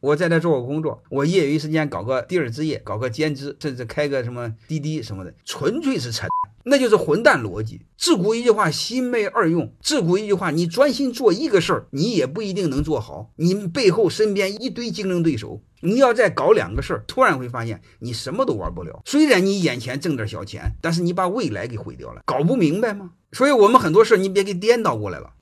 我在那做个工作，我业余时间搞个第二职业，搞个兼职，甚至开个什么滴滴什么的，纯粹是扯，那就是混蛋逻辑。自古一句话，心没二用。自古一句话，你专心做一个事儿，你也不一定能做好。你背后身边一堆竞争对手，你要再搞两个事儿，突然会发现你什么都玩不了。虽然你眼前挣点小钱，但是你把未来给毁掉了，搞不明白吗？所以我们很多事儿，你别给颠倒过来了。